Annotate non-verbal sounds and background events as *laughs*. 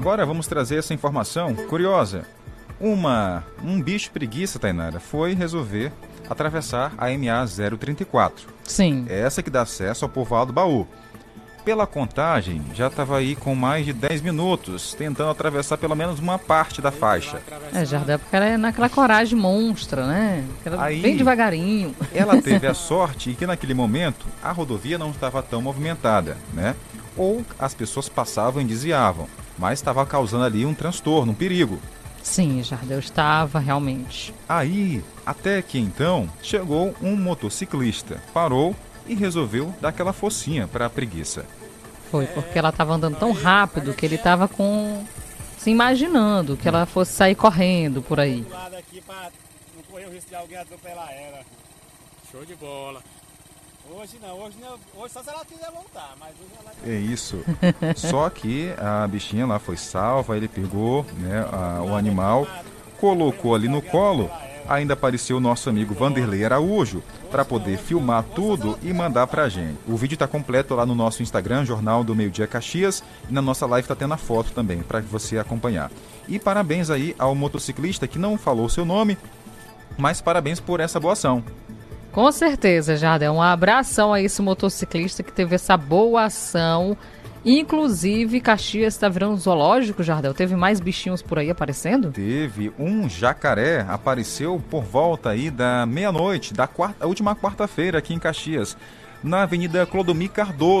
Agora vamos trazer essa informação curiosa. Uma, um bicho preguiça, Tainara, foi resolver atravessar a MA 034. Sim. É essa que dá acesso ao povoado do Baú. Pela contagem, já estava aí com mais de 10 minutos, tentando atravessar pelo menos uma parte da faixa. É, Jardel, porque ela é naquela coragem monstra, né? Ela Aí- bem devagarinho. Ela *laughs* teve a sorte que naquele momento a rodovia não estava tão movimentada, né? Ou as pessoas passavam e desviavam, mas estava causando ali um transtorno, um perigo. Sim, Jardel estava realmente. Aí, até que então, chegou um motociclista, parou e resolveu dar aquela focinha para a preguiça. Foi porque ela estava andando tão rápido que ele estava com. se imaginando que ela fosse sair correndo por aí. do lado aqui pra não correr o risco de alguém atropelar ela. Show de bola. Hoje não, hoje não, hoje só se ela quiser voltar, mas hoje ela É isso. Só que a bichinha lá foi salva, ele pegou né, a- o animal, colocou ali no colo. Ainda apareceu o nosso amigo Vanderlei Araújo para poder filmar tudo e mandar pra gente. O vídeo está completo lá no nosso Instagram, Jornal do Meio Dia Caxias, e na nossa live tá tendo a foto também para você acompanhar. E parabéns aí ao motociclista que não falou seu nome, mas parabéns por essa boa ação. Com certeza, Jardel. Um abração a esse motociclista que teve essa boa ação. Inclusive, Caxias está virando zoológico, Jardel. Teve mais bichinhos por aí aparecendo? Teve um jacaré, apareceu por volta aí da meia-noite, da quarta, última quarta-feira aqui em Caxias, na Avenida Clodomir Cardoso.